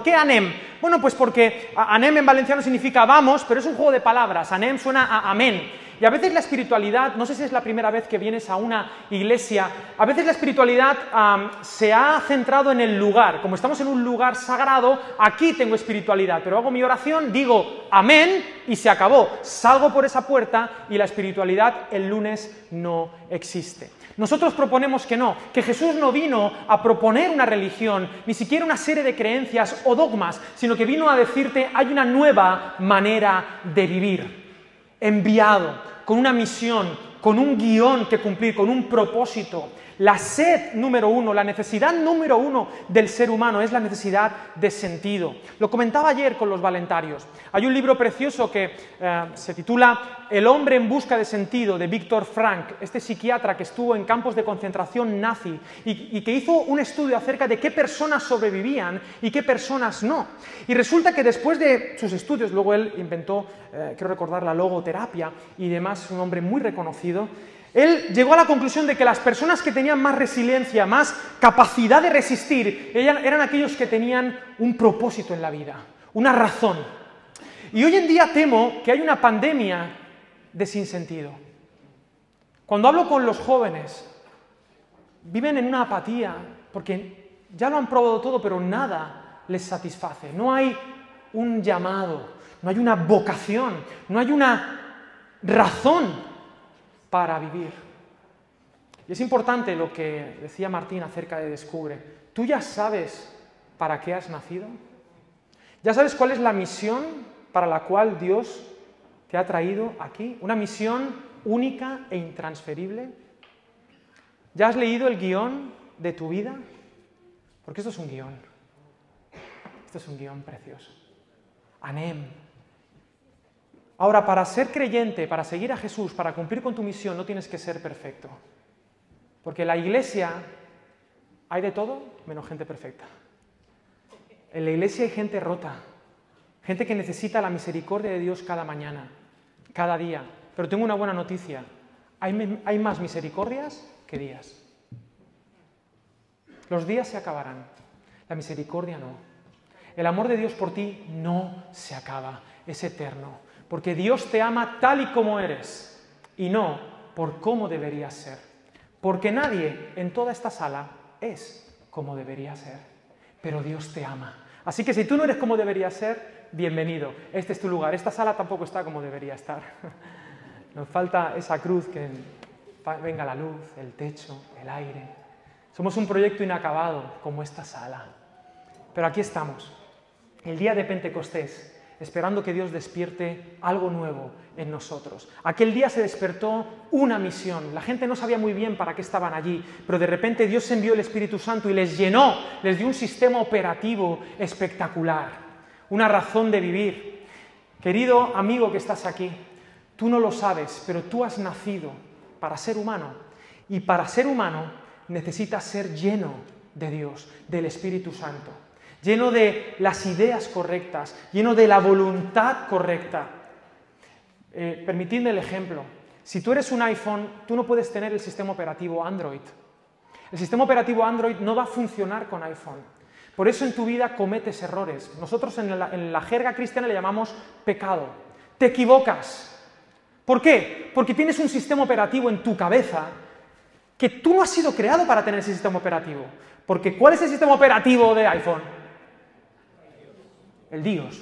¿Por qué anem? Bueno, pues porque anem en valenciano significa vamos, pero es un juego de palabras. Anem suena a amén. Y a veces la espiritualidad, no sé si es la primera vez que vienes a una iglesia, a veces la espiritualidad se ha centrado en el lugar. Como estamos en un lugar sagrado, aquí tengo espiritualidad, pero hago mi oración, digo amén y se acabó. Salgo por esa puerta y la espiritualidad el lunes no existe. Nosotros proponemos que no, que Jesús no vino a proponer una religión, ni siquiera una serie de creencias o dogmas, sino que vino a decirte hay una nueva manera de vivir. Enviado, con una misión, con un guion que cumplir, con un propósito. La sed número uno, la necesidad número uno del ser humano es la necesidad de sentido. Lo comentaba ayer con los valentarios. Hay un libro precioso que eh, se titula El hombre en busca de sentido de Víctor Frank, este psiquiatra que estuvo en campos de concentración nazi y, que hizo un estudio acerca de qué personas sobrevivían y qué personas no. Y resulta que después de sus estudios, luego él inventó, eh, quiero recordar, la logoterapia y demás, un hombre muy reconocido, él llegó a la conclusión de que las personas que tenían más resiliencia, más capacidad de resistir, eran aquellos que tenían un propósito en la vida, una razón. Y hoy en día temo que hay una pandemia de sinsentido. Cuando hablo con los jóvenes, viven en una apatía porque ya lo han probado todo, pero nada les satisface. No hay un llamado, no hay una vocación, no hay una razón para vivir. Y es importante lo que decía Martín acerca de Descubre. ¿Tú ya sabes para qué has nacido? ¿Ya sabes cuál es la misión para la cual Dios te ha traído aquí? Una misión única e intransferible. ¿Ya has leído el guion de tu vida? Porque esto es un guion. Esto es un guion precioso. Anem, Ahora, para ser creyente, para seguir a Jesús, para cumplir con tu misión, no tienes que ser perfecto. Porque en la iglesia hay de todo menos gente perfecta. En la iglesia hay gente rota, gente que necesita la misericordia de Dios cada mañana, cada día. Pero tengo una buena noticia, hay, hay más misericordias que días. Los días se acabarán, la misericordia no. El amor de Dios por ti no se acaba, es eterno porque Dios te ama tal y como eres y no por cómo deberías ser. Porque nadie en toda esta sala es como debería ser, pero Dios te ama. Así que si tú no eres como deberías ser, bienvenido. Este es tu lugar. Esta sala tampoco está como debería estar. Nos falta esa cruz que venga la luz, el techo, el aire. Somos un proyecto inacabado como esta sala. Pero aquí estamos. El día de Pentecostés esperando que Dios despierte algo nuevo en nosotros. Aquel día se despertó una misión. La gente no sabía muy bien para qué estaban allí, pero de repente Dios envió el Espíritu Santo y les llenó, les dio un sistema operativo espectacular, una razón de vivir. Querido amigo que estás aquí, tú no lo sabes, pero tú has nacido para ser humano y para ser humano necesitas ser lleno de Dios, del Espíritu Santo lleno de las ideas correctas, lleno de la voluntad correcta. Eh, permitidme el ejemplo. Si tú eres un iPhone, tú no puedes tener el sistema operativo Android. El sistema operativo Android no va a funcionar con iPhone. Por eso en tu vida cometes errores. Nosotros en la, jerga cristiana le llamamos pecado. Te equivocas. ¿Por qué? Porque tienes un sistema operativo en tu cabeza que tú no has sido creado para tener ese sistema operativo. Porque ¿cuál es el sistema operativo de iPhone? El Dios.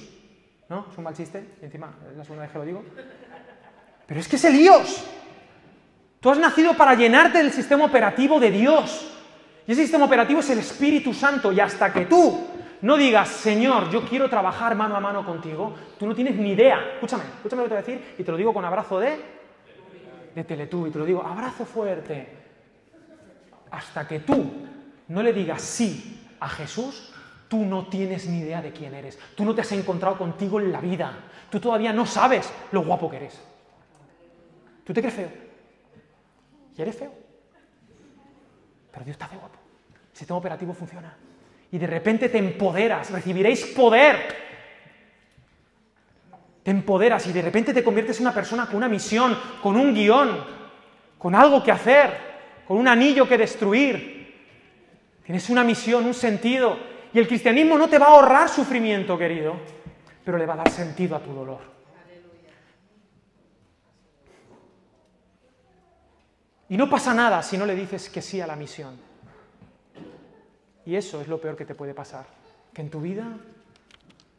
¿No? Es un mal chiste, y encima es la segunda vez que lo digo. Pero es que es el Dios. Tú has nacido para llenarte del sistema operativo de Dios. Y ese sistema operativo es el Espíritu Santo. Y hasta que tú no digas, Señor, yo quiero trabajar mano a mano contigo, tú no tienes ni idea. Escúchame, escúchame lo que te voy a decir y te lo digo con abrazo de, de Teletubby. Te lo digo, abrazo fuerte. Hasta que tú no le digas sí a Jesús, Tú no tienes ni idea de quién eres. Tú no te has encontrado contigo en la vida. Tú todavía no sabes lo guapo que eres. Tú te crees feo. Y eres feo. Pero Dios te hace guapo. El sistema operativo funciona. Y de repente te empoderas. Recibiréis poder. Te empoderas y de repente te conviertes en una persona con una misión, con un guion, con algo que hacer, con un anillo que destruir. Tienes una misión, un sentido Y el cristianismo no te va a ahorrar sufrimiento, querido, pero le va a dar sentido a tu dolor. Y no pasa nada si no le dices que sí a la misión. Y eso es lo peor que te puede pasar, que en tu vida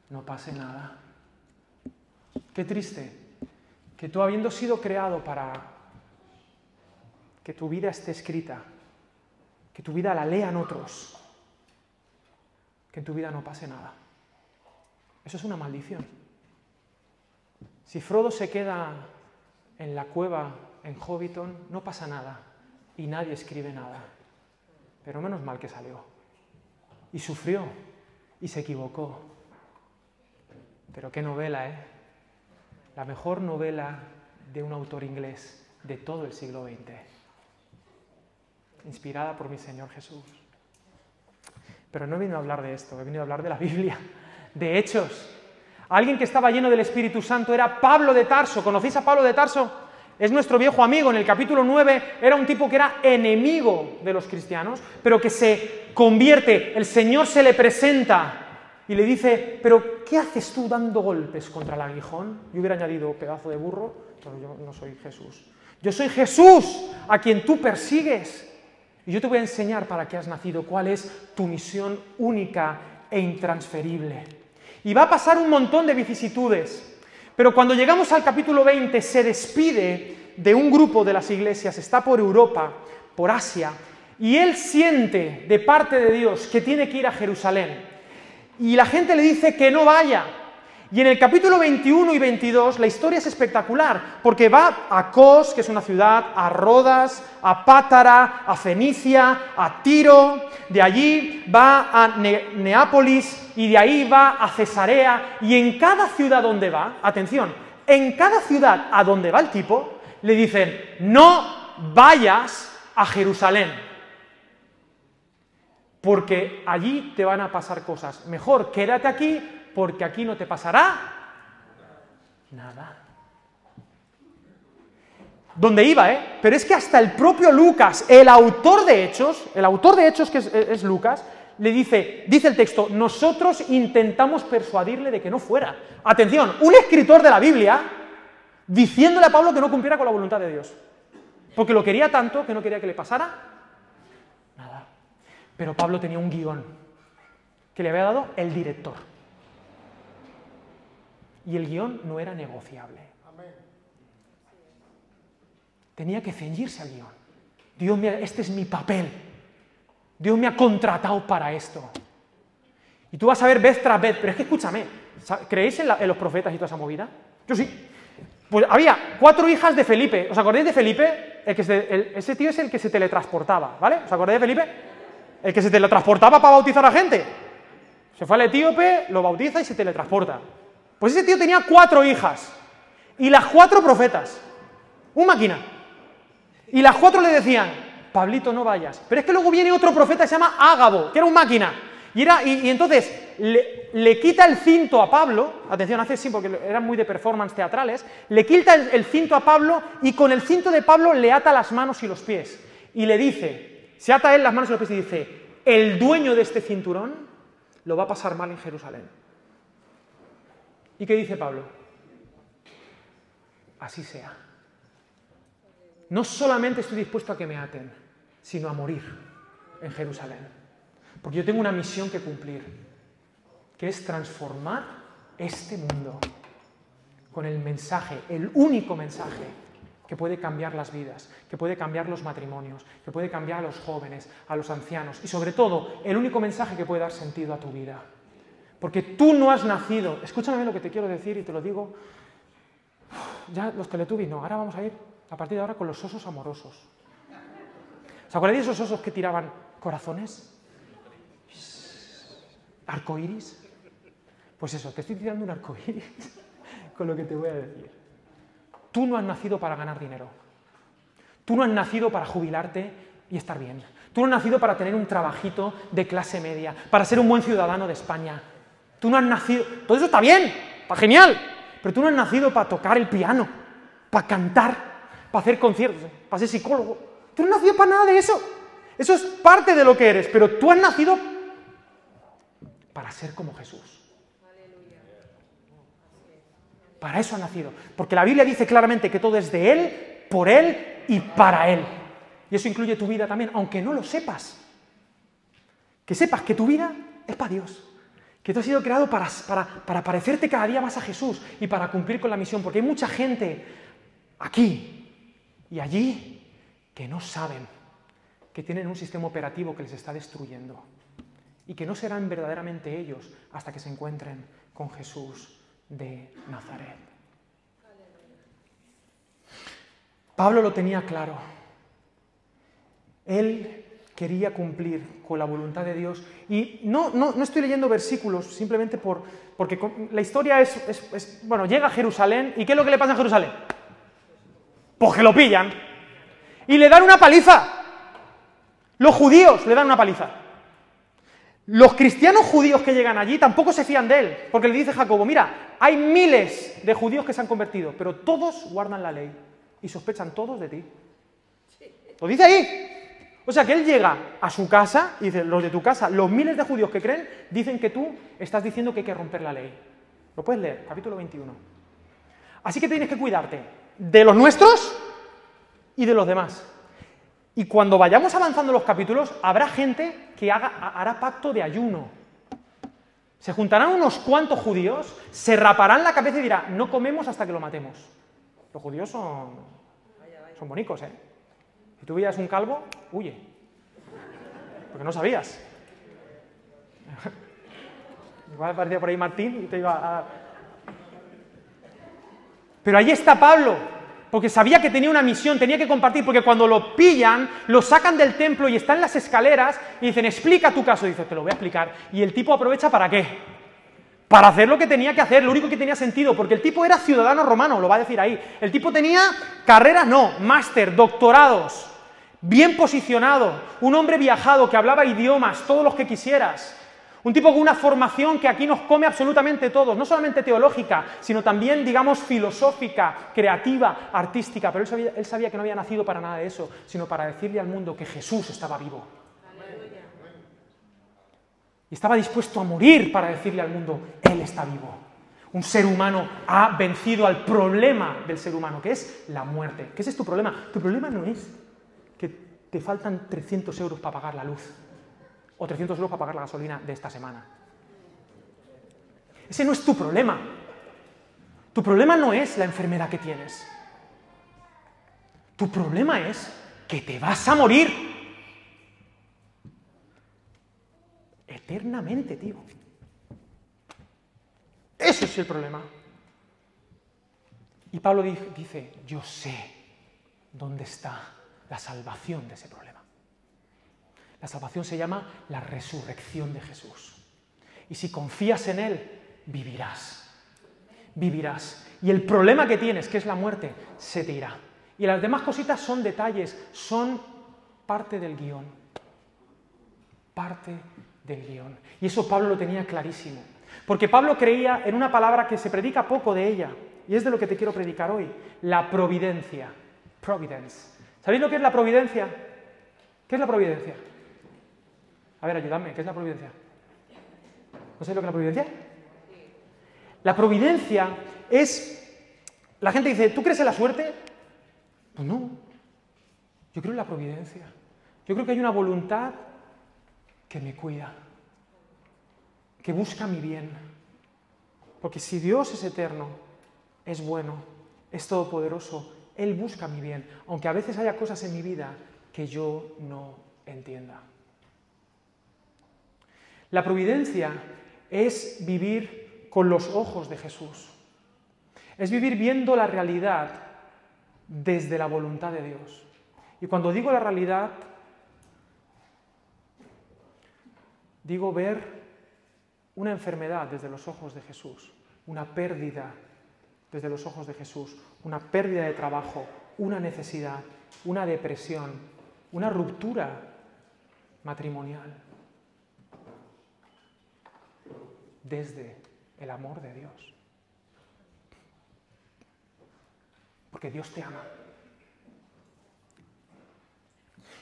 no pase nada. Qué triste que tú habiendo sido creado para que tu vida esté escrita, que tu vida la lean otros, que en tu vida no pase nada. Eso es una maldición. Si Frodo se queda en la cueva en Hobbiton, no pasa nada y nadie escribe nada. Pero menos mal que salió. Y sufrió y se equivocó. Pero qué novela, ¿eh? La mejor novela de un autor inglés de todo el siglo XX. Inspirada por mi Señor Jesús. Pero no he venido a hablar de esto, he venido a hablar de la Biblia, de hechos. Alguien que estaba lleno del Espíritu Santo era Pablo de Tarso. ¿Conocéis a Pablo de Tarso? Es nuestro viejo amigo. En el capítulo 9 era un tipo que era enemigo de los cristianos, pero que se convierte, el Señor se le presenta y le dice, pero ¿qué haces tú dando golpes contra el aguijón? Yo hubiera añadido pedazo de burro, pero yo no soy Jesús. Yo soy Jesús, a quien tú persigues. Y yo te voy a enseñar para qué has nacido, cuál es tu misión única e intransferible. Y va a pasar un montón de vicisitudes. Pero cuando llegamos al capítulo 20 se despide de un grupo de las iglesias, está por Europa, por Asia, y él siente de parte de Dios que tiene que ir a Jerusalén. Y la gente le dice que no vaya, y en el capítulo 21 y 22 la historia es espectacular, porque va a Cos, que es una ciudad, a Rodas, a Pátara, a Fenicia, a Tiro, de allí va a Neápolis y de ahí va a Cesarea, y en cada ciudad donde va, atención, en cada ciudad a donde va el tipo, le dicen, no vayas a Jerusalén, porque allí te van a pasar cosas. Mejor quédate aquí porque aquí no te pasará nada. Donde iba, ¿eh? Pero es que hasta el propio Lucas, el autor de Hechos, el autor de Hechos que es, Lucas, le dice, dice el texto, nosotros intentamos persuadirle de que no fuera. Atención, un escritor de la Biblia diciéndole a Pablo que no cumpliera con la voluntad de Dios. Porque lo quería tanto que no quería que le pasara nada. Pero Pablo tenía un guion que le había dado el director y el guion no era negociable. Tenía que ceñirse al guion. Dios mío, este es mi papel. Dios me ha contratado para esto. Y tú vas a ver vez tras vez, pero es que escúchame, ¿creéis en, los profetas y toda esa movida? Yo sí. Pues había cuatro hijas de Felipe. ¿Os acordáis de Felipe? El que ese tío es el que se teletransportaba, ¿vale? ¿Os acordáis de Felipe? El que se teletransportaba para bautizar a gente. Se fue al etíope, lo bautiza y se teletransporta. Pues ese tío tenía cuatro hijas y las cuatro profetas, un máquina. Y las cuatro le decían, Pablito, no vayas. Pero es que luego viene otro profeta se llama Ágabo, que era un máquina. Y, era, y, entonces le, quita el cinto a Pablo, atención, hace sí, porque eran muy de performance teatrales, le quita el, el cinto a Pablo y con el cinto de Pablo le ata las manos y los pies. Y le dice, se ata él las manos y los pies y dice, el dueño de este cinturón lo va a pasar mal en Jerusalén. ¿Y qué dice Pablo? Así sea. No solamente estoy dispuesto a que me aten, sino a morir en Jerusalén. Porque yo tengo una misión que cumplir, que es transformar este mundo con el mensaje, el único mensaje que puede cambiar las vidas, que puede cambiar los matrimonios, que puede cambiar a los jóvenes, a los ancianos y sobre todo el único mensaje que puede dar sentido a tu vida. Porque tú no has nacido. Escúchame lo que te quiero decir y te lo digo. Ya los teletubbies no. Ahora vamos a ir a partir de ahora con los osos amorosos. ¿Os acordáis de esos osos que tiraban corazones? ¿Arcoiris? Pues eso, te estoy tirando un arcoíris con lo que te voy a decir. Tú no has nacido para ganar dinero. Tú no has nacido para jubilarte y estar bien. Tú no has nacido para tener un trabajito de clase media, para ser un buen ciudadano de España. Tú no has nacido, todo eso está bien, está genial, pero tú no has nacido para tocar el piano, para cantar, para hacer conciertos, para ser psicólogo. Tú no has nacido para nada de eso. Eso es parte de lo que eres, pero tú has nacido para ser como Jesús. Para eso ha nacido. Porque la Biblia dice claramente que todo es de Él, por Él y para Él. Y eso incluye tu vida también, aunque no lo sepas. Que sepas que tu vida es para Dios. Que tú has sido creado para, para, parecerte cada día más a Jesús y para cumplir con la misión. Porque hay mucha gente aquí y allí que no saben que tienen un sistema operativo que les está destruyendo y que no serán verdaderamente ellos hasta que se encuentren con Jesús de Nazaret. Pablo lo tenía claro. Él quería cumplir con la voluntad de Dios. Y no, no, no estoy leyendo versículos simplemente por, porque la historia es, bueno, llega a Jerusalén y ¿qué es lo que le pasa a Jerusalén? Pues que lo pillan y le dan una paliza. Los judíos le dan una paliza. Los cristianos judíos que llegan allí tampoco se fían de él, porque le dice Jacobo, mira, hay miles de judíos que se han convertido, pero todos guardan la ley y sospechan todos de ti. Lo dice ahí. O sea que él llega a su casa y dice, los de tu casa, los miles de judíos que creen, dicen que tú estás diciendo que hay que romper la ley. Lo puedes leer, capítulo 21. Así que tienes que cuidarte de los nuestros y de los demás. Y cuando vayamos avanzando los capítulos, habrá gente que haga, hará pacto de ayuno. Se juntarán unos cuantos judíos, se raparán la cabeza y dirán, no comemos hasta que lo matemos. Los judíos son, son bonicos, ¿eh? Si tú veías un calvo, huye. Porque no sabías. Igual aparecía por ahí Martín y te iba a... Pero ahí está Pablo, porque sabía que tenía una misión, tenía que compartir, porque cuando lo pillan, lo sacan del templo y está en las escaleras y dicen, explica tu caso. dice, te lo voy a explicar. Y el tipo aprovecha para qué? Para hacer lo que tenía que hacer, lo único que tenía sentido, porque el tipo era ciudadano romano, lo va a decir ahí. El tipo tenía carrera, no, máster, doctorados bien posicionado, un hombre viajado que hablaba idiomas, todos los que quisieras. Un tipo con una formación que aquí nos come absolutamente todos, no solamente teológica, sino también, digamos, filosófica, creativa, artística. Pero él sabía, que no había nacido para nada de eso, sino para decirle al mundo que Jesús estaba vivo. Y estaba dispuesto a morir para decirle al mundo, Él está vivo. Un ser humano ha vencido al problema del ser humano, que es la muerte. ¿Qué es tu problema? Tu problema no es que te faltan 300 euros para pagar la luz o 300 euros para pagar la gasolina de esta semana. Ese no es tu problema. Tu problema no es la enfermedad que tienes. Tu problema es que te vas a morir. Eternamente, tío. Ese es el problema. Y Pablo dice, yo sé dónde está la salvación de ese problema. La salvación se llama la resurrección de Jesús. Y si confías en Él, vivirás. Vivirás. Y el problema que tienes, que es la muerte, se te irá. Y las demás cositas son detalles, son parte del guion. Parte del guion. Y eso Pablo lo tenía clarísimo. Porque Pablo creía en una palabra que se predica poco de ella, y es de lo que te quiero predicar hoy, la providencia. Providence. ¿Sabéis lo que es la providencia? ¿Qué es la providencia? A ver, ayúdame, ¿qué es la providencia? ¿No sabéis lo que es la providencia? La providencia es... La gente dice, ¿tú crees en la suerte? Pues no. Yo creo en la providencia. Yo creo que hay una voluntad que me cuida, que busca mi bien. Porque si Dios es eterno, es bueno, es todopoderoso, él busca mi bien, aunque a veces haya cosas en mi vida que yo no entienda. La providencia es vivir con los ojos de Jesús. Es vivir viendo la realidad desde la voluntad de Dios. Y cuando digo la realidad, digo ver una enfermedad desde los ojos de Jesús, una pérdida desde los ojos de Jesús, una pérdida de trabajo, una necesidad, una depresión, una ruptura matrimonial. Desde el amor de Dios. Porque Dios te ama.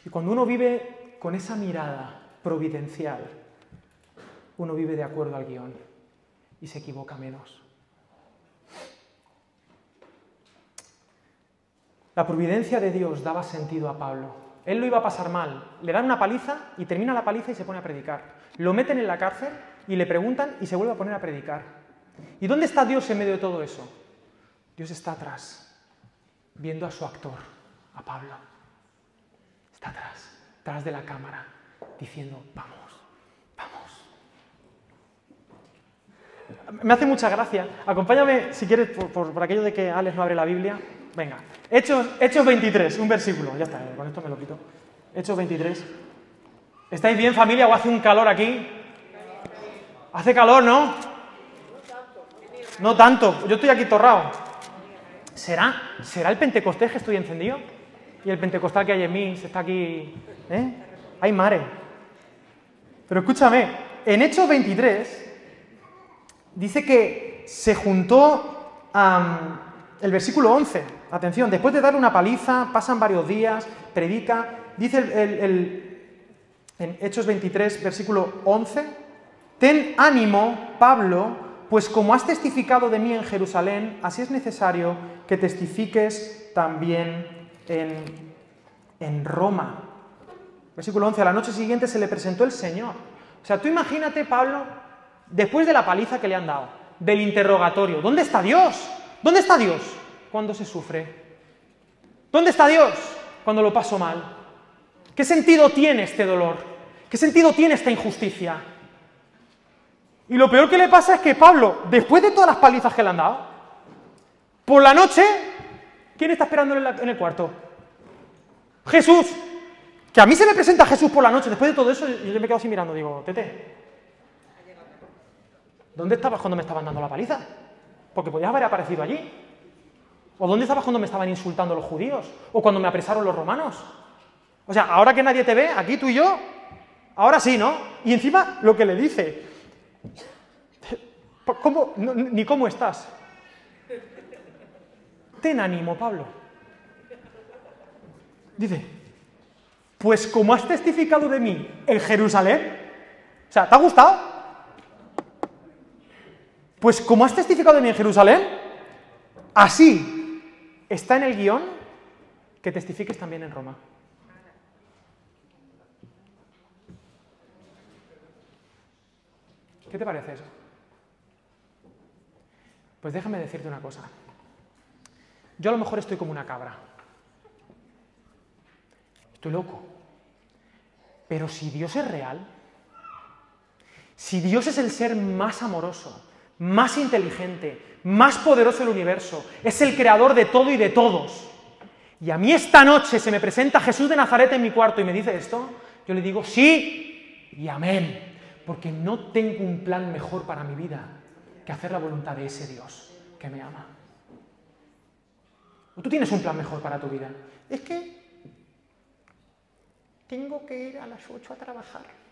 Y cuando uno vive con esa mirada providencial, uno vive de acuerdo al guion y se equivoca menos. La providencia de Dios daba sentido a Pablo. Él lo iba a pasar mal. Le dan una paliza y termina la paliza y se pone a predicar. Lo meten en la cárcel y le preguntan y se vuelve a poner a predicar. ¿Y dónde está Dios en medio de todo eso? Dios está atrás, viendo a su actor, a Pablo. Está atrás, atrás de la cámara, diciendo, vamos, vamos. Me hace mucha gracia. Acompáñame, si quieres, por, aquello de que Alex no abre la Biblia. Venga, Hechos, Hechos 23, un versículo, ya está, con esto me lo quito. Hechos 23. ¿Estáis bien familia o hace un calor aquí? Hace calor, ¿no? No tanto, yo estoy aquí torrado. ¿Será, ¿Será el Pentecostés que estoy encendido? Y el Pentecostal que hay en mí se está aquí. ¿Eh? Hay mare. Pero escúchame, en Hechos 23 dice que se juntó el versículo 11, atención, después de darle una paliza, pasan varios días, predica, dice el, en Hechos 23, versículo 11, ten ánimo, Pablo, pues como has testificado de mí en Jerusalén, así es necesario que testifiques también en, en Roma. Versículo 11, a la noche siguiente se le presentó el Señor. O sea, tú imagínate, Pablo, después de la paliza que le han dado, del interrogatorio, ¿dónde está Dios? ¿Dónde está Dios cuando se sufre? ¿Dónde está Dios cuando lo paso mal? ¿Qué sentido tiene este dolor? ¿Qué sentido tiene esta injusticia? Y lo peor que le pasa es que Pablo, después de todas las palizas que le han dado, por la noche, ¿quién está esperando en, el cuarto? Jesús. Que a mí se me presenta Jesús por la noche, después de todo eso, yo me quedo así mirando, digo, Tete, ¿dónde estabas cuando me estaban dando la paliza? porque podías haber aparecido allí. ¿O dónde estabas cuando me estaban insultando los judíos? ¿O cuando me apresaron los romanos? O sea, ahora que nadie te ve, aquí tú y yo, ahora sí, ¿no? Y encima lo que le dice, ¿cómo, ni cómo estás. Ten ánimo, Pablo. Dice, pues como has testificado de mí en Jerusalén, o sea, ¿te ha gustado? Pues como has testificado de mí en Jerusalén, así está en el guion que testifiques también en Roma. ¿Qué te parece eso? Pues déjame decirte una cosa. Yo a lo mejor estoy como una cabra. Estoy loco. Pero si Dios es real, si Dios es el ser más amoroso, más inteligente, más poderoso del universo, es el creador de todo y de todos. Y a mí esta noche se me presenta Jesús de Nazaret en mi cuarto y me dice esto, yo le digo sí y amén, porque no tengo un plan mejor para mi vida que hacer la voluntad de ese Dios que me ama. ¿O tú tienes un plan mejor para tu vida? Es que tengo que ir a las 8 a trabajar.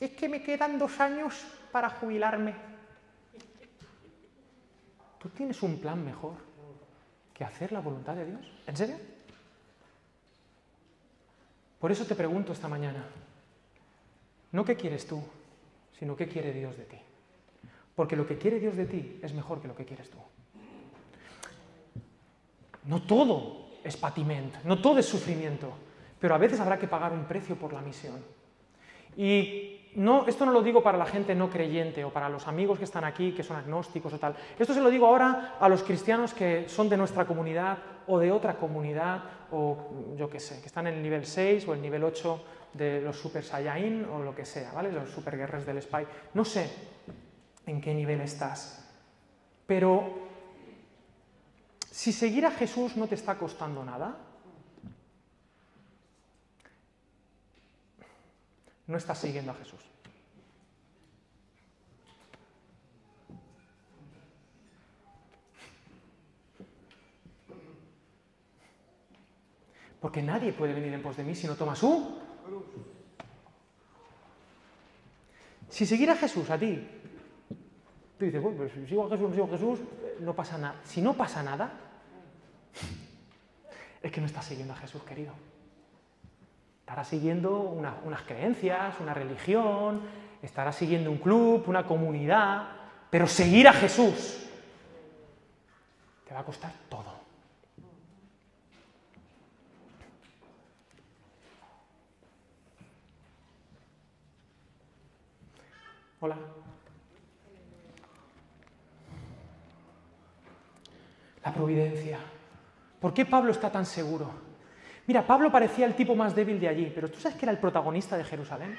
Es que me quedan dos años para jubilarme. ¿Tú tienes un plan mejor que hacer la voluntad de Dios? ¿En serio? Por eso te pregunto esta mañana, no qué quieres tú, sino qué quiere Dios de ti. Porque lo que quiere Dios de ti es mejor que lo que quieres tú. No todo es patiment, no todo es sufrimiento, pero a veces habrá que pagar un precio por la misión. Y no, esto no lo digo para la gente no creyente o para los amigos que están aquí, que son agnósticos o tal. Esto se lo digo ahora a los cristianos que son de nuestra comunidad o de otra comunidad, o yo qué sé, que están en el nivel 6 o el nivel 8 de los Super Saiyan o lo que sea, ¿vale? Los super guerreros del Spy. No sé en qué nivel estás, pero si seguir a Jesús no te está costando nada, no estás siguiendo a Jesús. Porque nadie puede venir en pos de mí si no toma su. Si seguir a Jesús a ti, tú dices, bueno, pues si sigo a Jesús, sigo a Jesús, no pasa nada. Si no pasa nada, es que no estás siguiendo a Jesús, querido. Estará siguiendo unas creencias, una religión, estará siguiendo un club, una comunidad, pero seguir a Jesús te va a costar todo. Hola. La providencia. ¿Por qué Pablo está tan seguro? Mira, Pablo parecía el tipo más débil de allí, pero ¿tú sabes que era el protagonista de Jerusalén?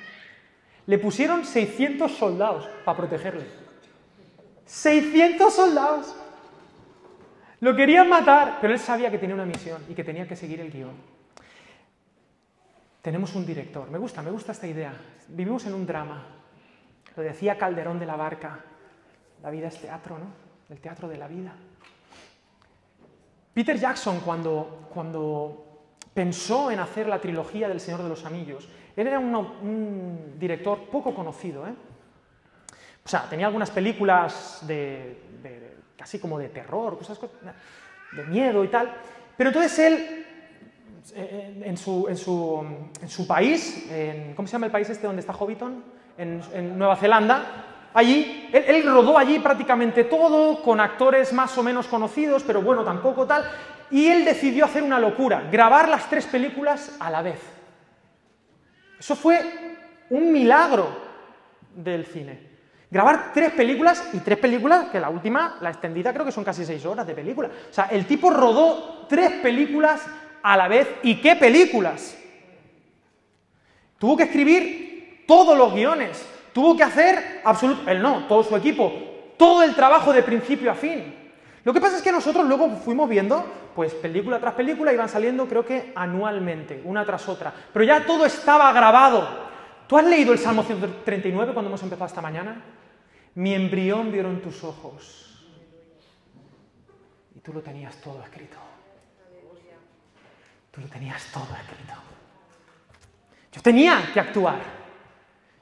Le pusieron 600 soldados para protegerle. 600 soldados. Lo querían matar, pero él sabía que tenía una misión y que tenía que seguir el guion. Tenemos un director. Me gusta, me gusta esta idea. Vivimos en un drama. Lo decía Calderón de la Barca. La vida es teatro, ¿no? El teatro de la vida. Peter Jackson, cuando, cuando pensó en hacer la trilogía del Señor de los Anillos, él era un, director poco conocido. ¿eh? O sea, tenía algunas películas de, casi como de terror, cosas de miedo y tal. Pero entonces él, eh, en su, en su, país, en, ¿cómo se llama el país este donde está Hobbiton? En Nueva Zelanda, allí, él, rodó allí prácticamente todo, con actores más o menos conocidos, pero bueno, tampoco tal, y él decidió hacer una locura, grabar las tres películas a la vez. Eso fue un milagro del cine. Grabar tres películas y tres películas, que la última, la extendida, creo que son casi seis horas de película. O sea, el tipo rodó tres películas a la vez. ¿Y qué películas? Tuvo que escribir todos los guiones. Tuvo que hacer absoluto. Él no, todo su equipo. Todo el trabajo de principio a fin. Lo que pasa es que nosotros luego fuimos viendo, pues película tras película iban saliendo, creo que anualmente, una tras otra. Pero ya todo estaba grabado. ¿Tú has leído el Salmo 139 cuando hemos empezado esta mañana? Mi embrión vieron tus ojos. Y tú lo tenías todo escrito. Tú lo tenías todo escrito. Yo tenía que actuar.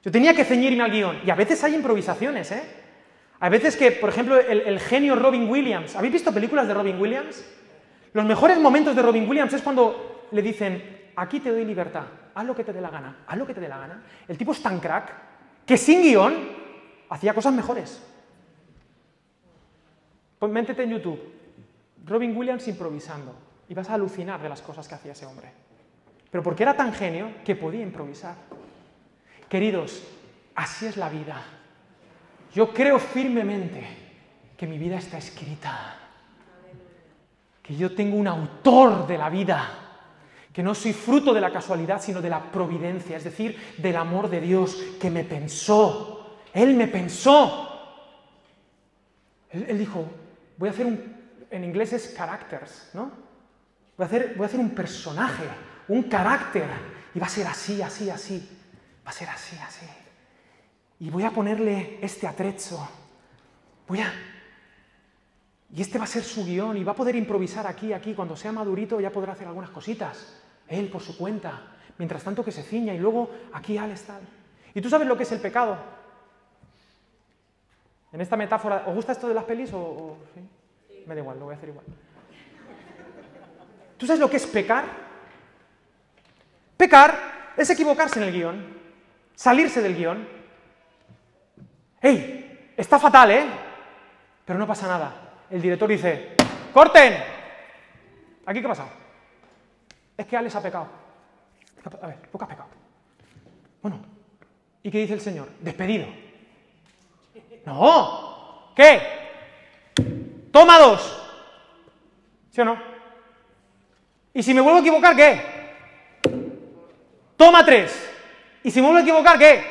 Yo tenía que ceñirme al guion. Y a veces hay improvisaciones, ¿eh? A veces que, por ejemplo, el, genio Robin Williams. ¿Habéis visto películas de Robin Williams? Los mejores momentos de Robin Williams es cuando le dicen, aquí te doy libertad, haz lo que te dé la gana, haz lo que te dé la gana. El tipo es tan crack que sin guion hacía cosas mejores. Pues en YouTube, Robin Williams improvisando, y vas a alucinar de las cosas que hacía ese hombre. Pero porque era tan genio que podía improvisar. Queridos, así es la vida. Yo creo firmemente que mi vida está escrita, que yo tengo un autor de la vida, que no soy fruto de la casualidad, sino de la providencia, es decir, del amor de Dios que me pensó. Él me pensó. Él, dijo, voy a hacer un, en inglés es characters, ¿no? Voy a, hacer, voy a hacer un personaje, un carácter, y va a ser así, así, así. Va a ser así, así. Y voy a ponerle este atrecho. Voy a... Y este va a ser su guion y va a poder improvisar aquí, aquí. Cuando sea madurito ya podrá hacer algunas cositas. Él por su cuenta. Mientras tanto que se ciña y luego aquí al tal. ¿Y tú sabes lo que es el pecado? En esta metáfora, ¿os gusta esto de las pelis o, ¿sí? Me da igual, lo voy a hacer igual. ¿Tú sabes lo que es pecar? Pecar es equivocarse en el guion, salirse del guion. ¡Ey! Está fatal, ¿eh? Pero no pasa nada. El director dice, ¡corten! ¿Aquí qué ha pasado? Es que Alex ha pecado. A ver, ¿por qué has pecado? Bueno, ¿y qué dice el Señor? Despedido. No. ¿Qué? Toma dos. ¿Sí o no? ¿Y si me vuelvo a equivocar, qué? Toma tres. ¿Y si me vuelvo a equivocar, qué?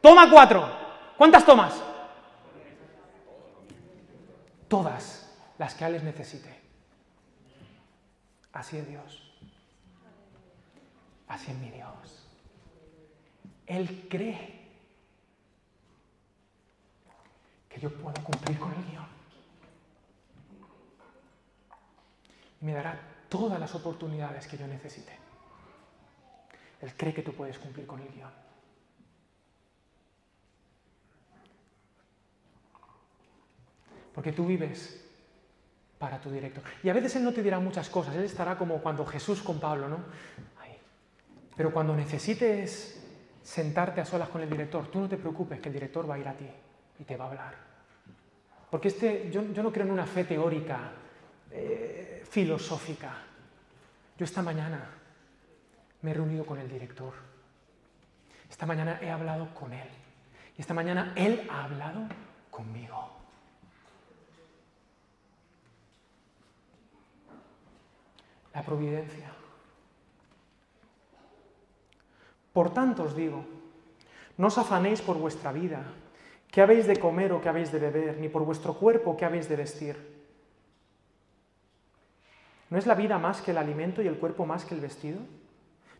Toma cuatro. ¿Cuántas tomas? Todas las que Alex necesite. Así es Dios. Así es mi Dios. Él cree que yo puedo cumplir con el guion. Y me dará todas las oportunidades que yo necesite. Él cree que tú puedes cumplir con el guion. Porque tú vives para tu director. Y a veces Él no te dirá muchas cosas, Él estará como cuando Jesús con Pablo, ¿no? Ahí, Pero cuando necesites sentarte a solas con el director, tú no te preocupes que el director va a ir a ti y te va a hablar. Porque este, yo, no creo en una fe teórica, eh, filosófica. Yo esta mañana me he reunido con el director. Esta mañana he hablado con él. Y esta mañana él ha hablado conmigo. La providencia. Por tanto os digo, no os afanéis por vuestra vida, qué habéis de comer o qué habéis de beber, ni por vuestro cuerpo qué habéis de vestir. ¿No es la vida más que el alimento y el cuerpo más que el vestido?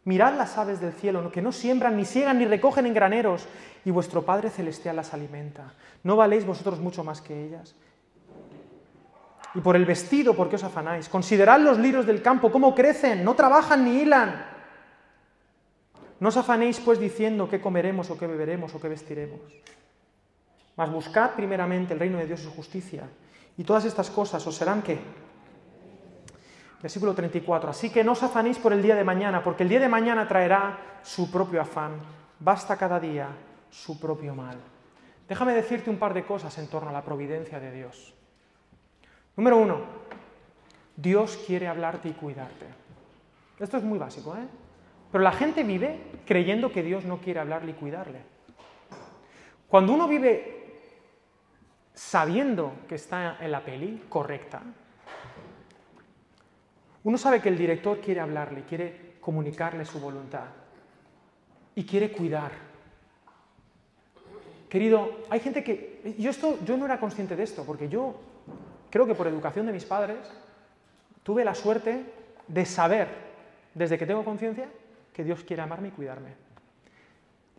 Mirad las aves del cielo, que no siembran, ni siegan, ni recogen en graneros, y vuestro Padre Celestial las alimenta. ¿No valéis vosotros mucho más que ellas? Y por el vestido, ¿por qué os afanáis? Considerad los liros del campo, cómo crecen, no trabajan ni hilan. No os afanéis pues diciendo qué comeremos o qué beberemos o qué vestiremos. Mas buscad primeramente el reino de Dios y su justicia, y todas estas cosas os serán qué? Versículo 34. Así que no os afanéis por el día de mañana, porque el día de mañana traerá su propio afán. Basta cada día su propio mal. Déjame decirte un par de cosas en torno a la providencia de Dios. Número uno, Dios quiere hablarte y cuidarte. Esto es muy básico, ¿eh? Pero la gente vive creyendo que Dios no quiere hablarle y cuidarle. Cuando uno vive sabiendo que está en la peli correcta, uno sabe que el director quiere hablarle, quiere comunicarle su voluntad y quiere cuidar. Querido, hay gente que... Yo, esto, yo no era consciente de esto, porque yo creo que por educación de mis padres tuve la suerte de saber, desde que tengo conciencia, que Dios quiere amarme y cuidarme.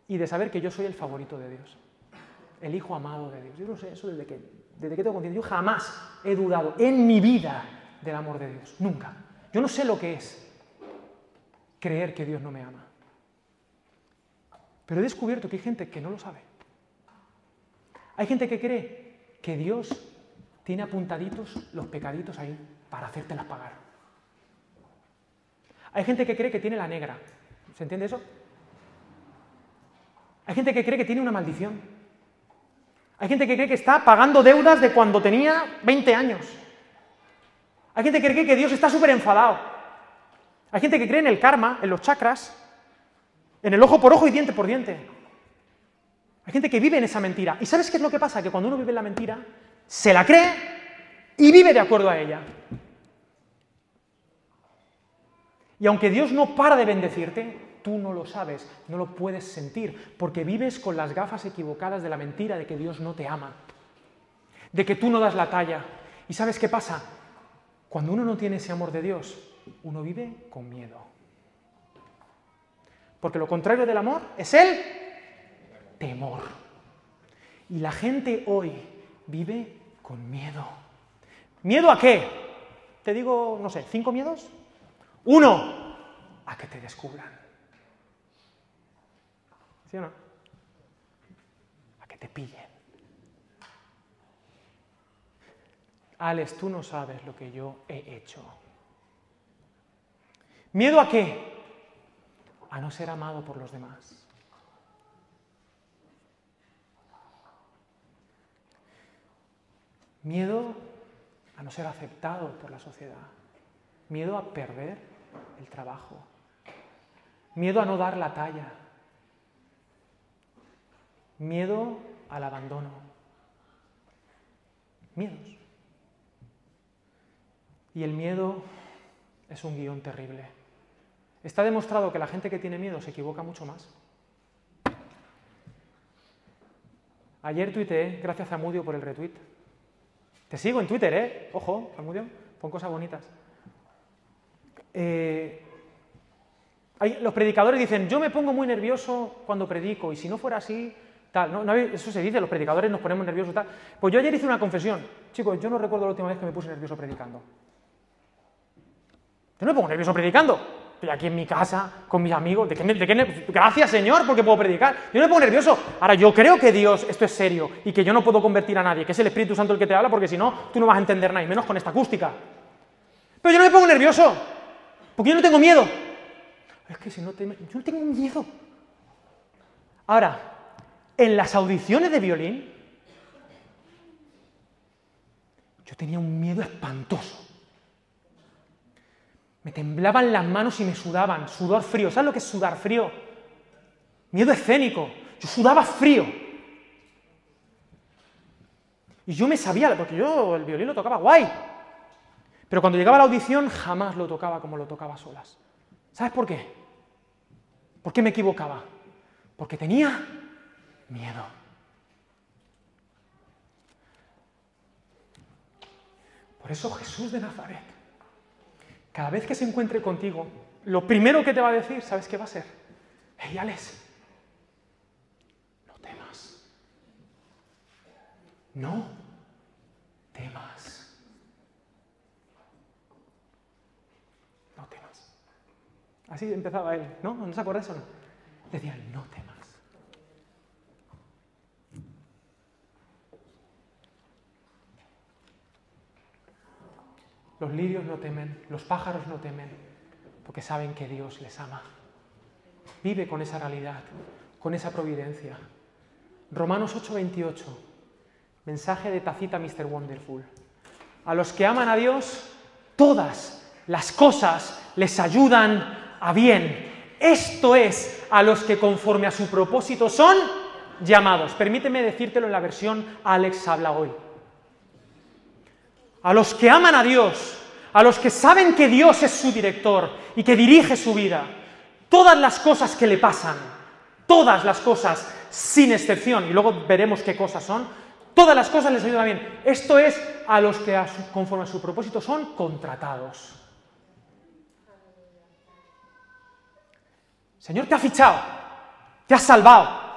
Y de saber que yo soy el favorito de Dios, el hijo amado de Dios. Yo no sé eso desde que, desde que tengo conciencia. Yo jamás he dudado en mi vida del amor de Dios, nunca. Yo no sé lo que es creer que Dios no me ama. Pero he descubierto que hay gente que no lo sabe. Hay gente que cree que Dios tiene apuntaditos los pecaditos ahí para hacértelas pagar. Hay gente que cree que tiene la negra, ¿Se entiende eso? Hay gente que cree que tiene una maldición. Hay gente que cree que está pagando deudas de cuando tenía 20 años. Hay gente que cree que Dios está súper enfadado. Hay gente que cree en el karma, en los chakras, en el ojo por ojo y diente por diente. Hay gente que vive en esa mentira. ¿Y sabes qué es lo que pasa? Que cuando uno vive en la mentira, se la cree y vive de acuerdo a ella. Y aunque Dios no para de bendecirte, tú no lo sabes, no lo puedes sentir, porque vives con las gafas equivocadas de la mentira de que Dios no te ama, de que tú no das la talla. ¿Y sabes qué pasa? Cuando uno no tiene ese amor de Dios, uno vive con miedo. Porque lo contrario del amor es el temor. Y la gente hoy vive con miedo. ¿Miedo a qué? Te digo, no sé, cinco miedos. Uno, a que te descubran. ¿Sí o no? A que te pillen. Alex, tú no sabes lo que yo he hecho. ¿Miedo a qué? A no ser amado por los demás. Miedo a no ser aceptado por la sociedad. Miedo a perder el trabajo. Miedo a no dar la talla. Miedo al abandono. Miedos. Y el miedo es un guion terrible. Está demostrado que la gente que tiene miedo se equivoca mucho más. Ayer tuiteé, gracias a Mudio por el retweet. Te sigo en Twitter, ¿eh? Ojo, Amudio, pon cosas bonitas. Eh, los predicadores dicen, yo me pongo muy nervioso cuando predico, y si no fuera así, eso se dice, los predicadores nos ponemos nerviosos. Tal. Pues yo ayer hice una confesión. Chicos, yo no recuerdo la última vez que me puse nervioso predicando. Yo no me pongo nervioso predicando. Estoy aquí en mi casa, con mis amigos. ¿De qué, Gracias, Señor, porque puedo predicar. Yo no me pongo nervioso. Ahora, yo creo que Dios, esto es serio, y que yo no puedo convertir a nadie, que es el Espíritu Santo el que te habla, porque si no, tú no vas a entender nada, y menos con esta acústica. Pero yo no me pongo nervioso, porque yo no tengo miedo. Es que si no te... Yo tengo miedo. Ahora, en las audiciones de violín, yo tenía un miedo espantoso. Me temblaban las manos y me sudaban, sudor frío. ¿Sabes lo que es sudar frío? Miedo escénico. Yo sudaba frío. Y yo me sabía, porque yo el violín lo tocaba guay. Pero cuando llegaba la audición jamás lo tocaba como lo tocaba solas. ¿Sabes por qué? ¿Por qué me equivocaba? Porque tenía miedo. Por eso Jesús de Nazaret, cada vez que se encuentre contigo, lo primero que te va a decir, ¿sabes qué va a ser? Hey, Alex, no temas. No temas. No temas. Así empezaba él, ¿no? ¿No se acuerdas o no? Decía, no temas. Los lirios no temen, los pájaros no temen, porque saben que Dios les ama. Vive con esa realidad, con esa providencia. Romanos 8:28, mensaje de Tacita Mr. Wonderful. A los que aman a Dios, todas las cosas les ayudan a bien. Esto es a los que conforme a su propósito son llamados. Permíteme decírtelo en la versión Alex habla hoy a los que aman a Dios, a los que saben que Dios es su director y que dirige su vida, todas las cosas que le pasan, todas las cosas sin excepción, y luego veremos qué cosas son, todas las cosas les ayudan bien. Esto es a los que conforme a su propósito son contratados. Señor te ha fichado, te ha salvado.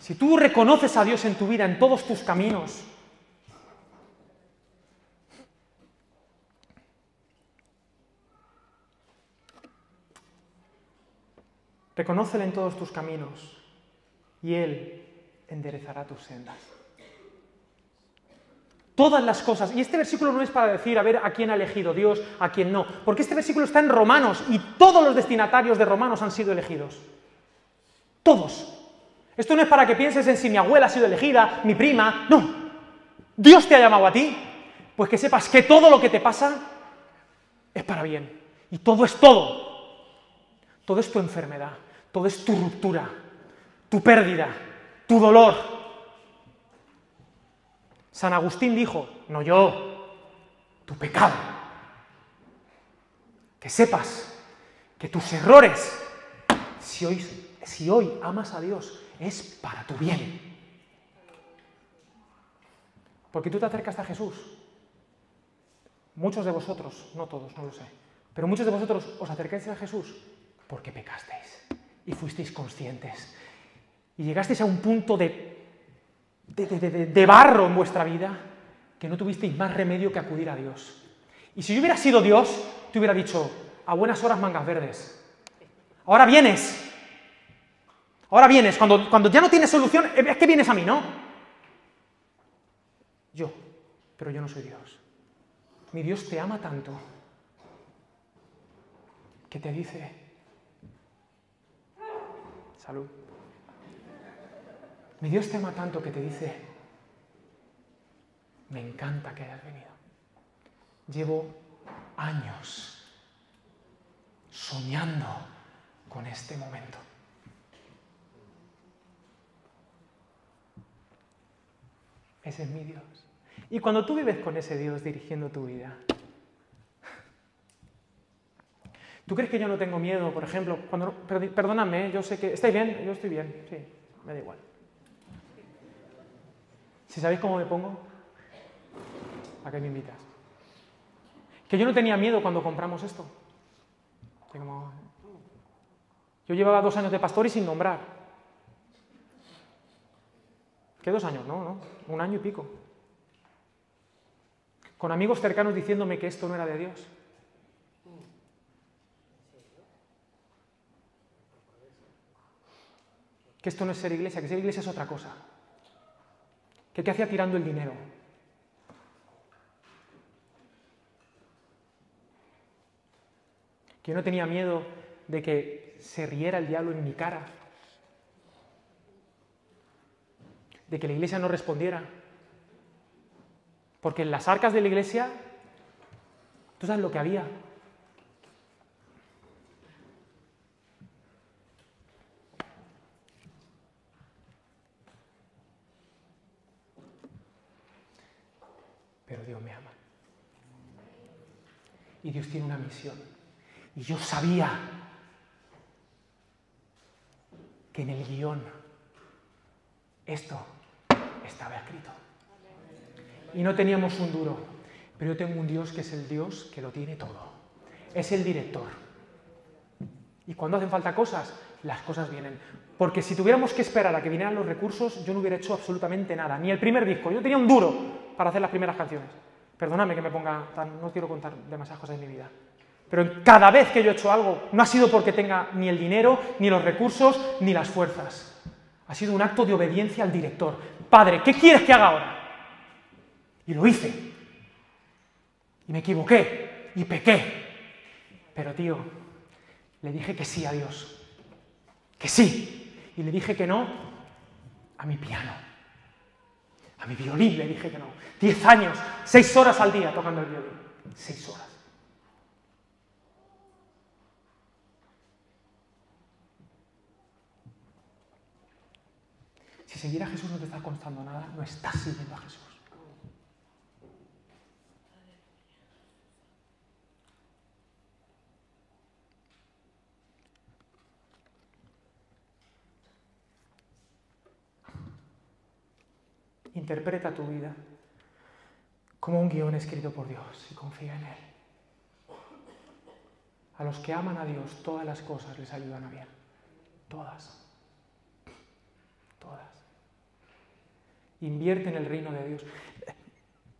Si tú reconoces a Dios en tu vida, en todos tus caminos, Reconócele en todos tus caminos y Él enderezará tus sendas. Todas las cosas. Y este versículo no es para decir a ver a quién ha elegido Dios, a quién no. Porque este versículo está en Romanos y todos los destinatarios de Romanos han sido elegidos. Todos. Esto no es para que pienses en si mi abuela ha sido elegida, mi prima. No. Dios te ha llamado a ti. Pues que sepas que todo lo que te pasa es para bien. Y todo es todo. Todo es tu enfermedad todo es tu ruptura, tu pérdida, tu dolor. San Agustín dijo, no yo, tu pecado. Que sepas que tus errores, si hoy, amas a Dios, es para tu bien. Porque tú te acercas a Jesús. Muchos de vosotros, no todos, no lo sé, pero muchos de vosotros os acercáis a Jesús porque pecasteis y fuisteis conscientes. Y llegasteis a un punto de, de, barro en vuestra vida que no tuvisteis más remedio que acudir a Dios. Y si yo hubiera sido Dios, te hubiera dicho, a buenas horas mangas verdes. Ahora vienes. Ahora vienes. Cuando, cuando ya no tienes solución, es que vienes a mí, ¿no? Yo. Pero yo no soy Dios. Mi Dios te ama tanto que te dice, Salud. Mi Dios te ama tanto que te dice, me encanta que hayas venido. Llevo años soñando con este momento. Ese es mi Dios. Y cuando tú vives con ese Dios dirigiendo tu vida, ¿Tú crees que yo no tengo miedo, por ejemplo? Cuando, perdóname, yo sé que... ¿Estáis bien? Yo estoy bien, sí, me da igual. Si sabéis cómo me pongo, ¿a qué me invitas? Que yo no tenía miedo cuando compramos esto. Yo llevaba dos años de pastor y sin nombrar. ¿Qué dos años? No, no, un año y pico. Con amigos cercanos diciéndome que esto no era de Dios. Que esto no es ser iglesia, que ser iglesia es otra cosa. ¿Qué te hacía tirando el dinero? Que yo no tenía miedo de que se riera el diablo en mi cara, de que la iglesia no respondiera. Porque en las arcas de la iglesia, tú sabes lo que había. Pero Dios me ama. Y Dios tiene una misión. Y yo sabía que en el guion esto estaba escrito. Y no teníamos un duro, pero yo tengo un Dios que es el Dios que lo tiene todo. Es el director. Y cuando hacen falta cosas, las cosas vienen. Porque si tuviéramos que esperar a que vinieran los recursos, yo no hubiera hecho absolutamente nada. Ni el primer disco. Yo tenía un duro para hacer las primeras canciones. Perdóname que me ponga tan... No quiero contar demasiadas cosas de mi vida. Pero cada vez que yo he hecho algo, no ha sido porque tenga ni el dinero, ni los recursos, ni las fuerzas. Ha sido un acto de obediencia al director. Padre, ¿qué quieres que haga ahora? Y lo hice. Y me equivoqué. Y pequé. Pero tío, le dije que sí a Dios. Que sí. Y le dije que no a mi piano. Mi violín le dije que no. Diez años, seis horas al día tocando el violín. Seis horas. Si seguir a Jesús no te está costando nada, no estás siguiendo a Jesús. Interpreta tu vida como un guion escrito por Dios y confía en Él. A los que aman a Dios, todas las cosas les ayudan a bien. Todas. Todas. Invierte en el reino de Dios.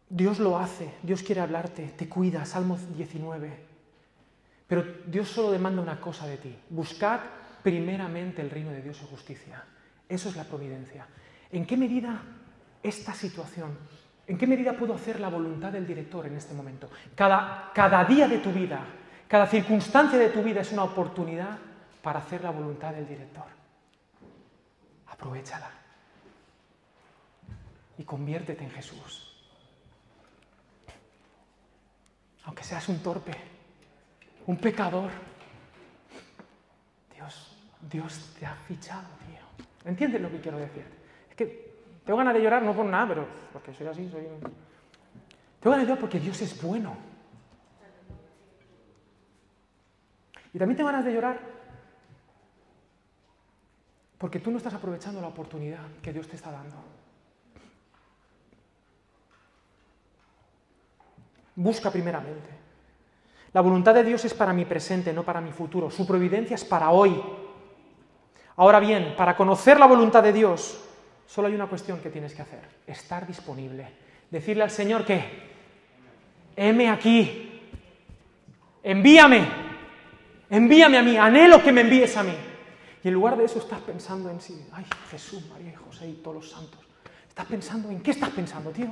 Dios lo hace, Dios quiere hablarte, te cuida, Salmo 19. Pero Dios solo demanda una cosa de ti, buscad primeramente el reino de Dios y justicia. Eso es la providencia. ¿En qué medida esta situación, en qué medida puedo hacer la voluntad del director en este momento? Cada, cada día de tu vida, cada circunstancia de tu vida es una oportunidad para hacer la voluntad del director. Aprovechala y conviértete en Jesús. Aunque seas un torpe, un pecador, Dios, Dios te ha fichado, tío. ¿Entiendes lo que quiero decir? Es que tengo ganas de llorar no por nada, pero porque soy así, soy... Tengo ganas de llorar porque Dios es bueno. Y también tengo ganas de llorar porque tú no estás aprovechando la oportunidad que Dios te está dando. Busca primeramente. La voluntad de Dios es para mi presente, no para mi futuro. Su providencia es para hoy. Ahora bien, para conocer la voluntad de Dios, solo hay una cuestión que tienes que hacer. Estar disponible. Decirle al Señor que, heme aquí, envíame, envíame a mí, anhelo que me envíes a mí. Y en lugar de eso estás pensando en sí, ay, Jesús, María y José y todos los santos. Estás pensando, ¿en qué estás pensando, tío?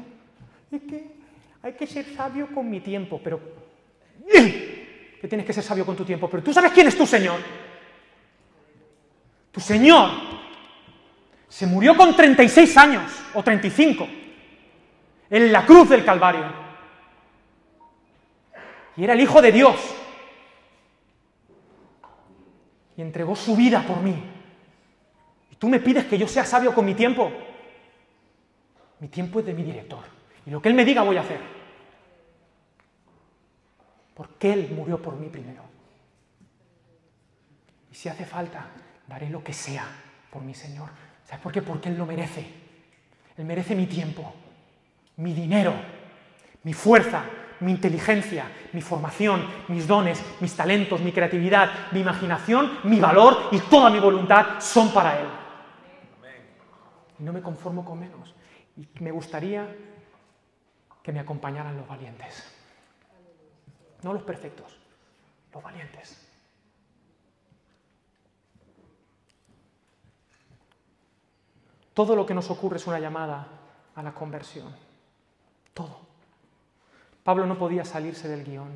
Es que hay que ser sabio con mi tiempo, pero... Que tienes que ser sabio con tu tiempo, pero tú sabes quién es tu Señor. Tu Señor se murió con 36 años o 35 en la cruz del Calvario. Y era el Hijo de Dios. Y entregó su vida por mí. Y tú me pides que yo sea sabio con mi tiempo. Mi tiempo es de mi director. Y lo que Él me diga voy a hacer. Porque Él murió por mí primero. Y si hace falta, daré lo que sea por mi Señor. ¿Sabes por qué? Porque Él lo merece. Él merece mi tiempo, mi dinero, mi fuerza, mi inteligencia, mi formación, mis dones, mis talentos, mi creatividad, mi imaginación, mi valor y toda mi voluntad son para Él. No me conformo con menos. Y me gustaría que me acompañaran los valientes. No los perfectos, los valientes. Todo lo que nos ocurre es una llamada a la conversión. Todo. Pablo no podía salirse del guion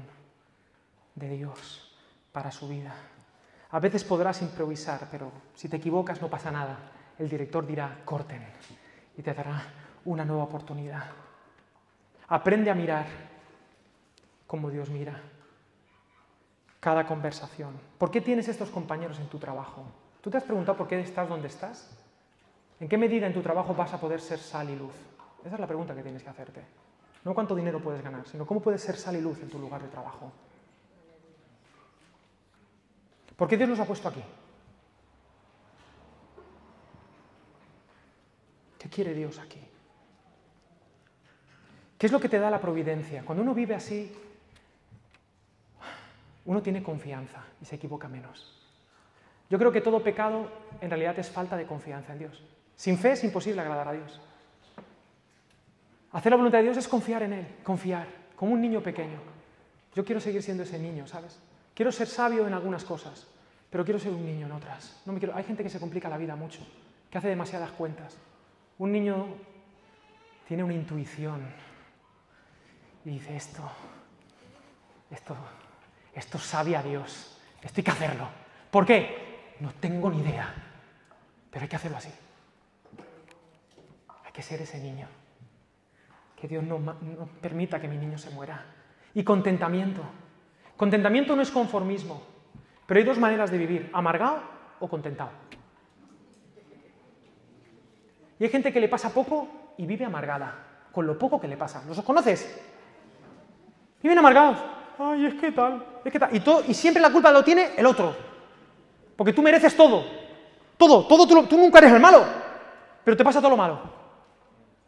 de Dios para su vida. A veces podrás improvisar, pero si te equivocas no pasa nada. El director dirá, corten, y te dará una nueva oportunidad. Aprende a mirar como Dios mira cada conversación. ¿Por qué tienes estos compañeros en tu trabajo? ¿Tú te has preguntado por qué estás donde estás? ¿En qué medida en tu trabajo vas a poder ser sal y luz? Esa es la pregunta que tienes que hacerte. No cuánto dinero puedes ganar, sino cómo puedes ser sal y luz en tu lugar de trabajo. ¿Por qué Dios nos ha puesto aquí? ¿Qué quiere Dios aquí? ¿Qué es lo que te da la providencia? Cuando uno vive así, uno tiene confianza y se equivoca menos. Yo creo que todo pecado en realidad es falta de confianza en Dios. Sin fe es imposible agradar a Dios. Hacer la voluntad de Dios es confiar en Él, confiar, como un niño pequeño. Yo quiero seguir siendo ese niño, ¿sabes? Quiero ser sabio en algunas cosas, pero quiero ser un niño en otras. No me quiero... Hay gente que se complica la vida mucho, que hace demasiadas cuentas. Un niño tiene una intuición y dice esto, esto, esto sabe a Dios, esto hay que hacerlo. ¿Por qué? No tengo ni idea, pero hay que hacerlo así. Que ser ese niño. Que Dios no, permita que mi niño se muera. Y contentamiento. Contentamiento no es conformismo, pero hay dos maneras de vivir, amargado o contentado. Y hay gente que le pasa poco y vive amargada, con lo poco que le pasa. ¿Los conoces? Viven amargados. Ay, es que tal, es que tal. Y siempre la culpa lo tiene el otro. Porque tú mereces todo. Todo, todo, tú, tú nunca eres el malo. Pero te pasa todo lo malo.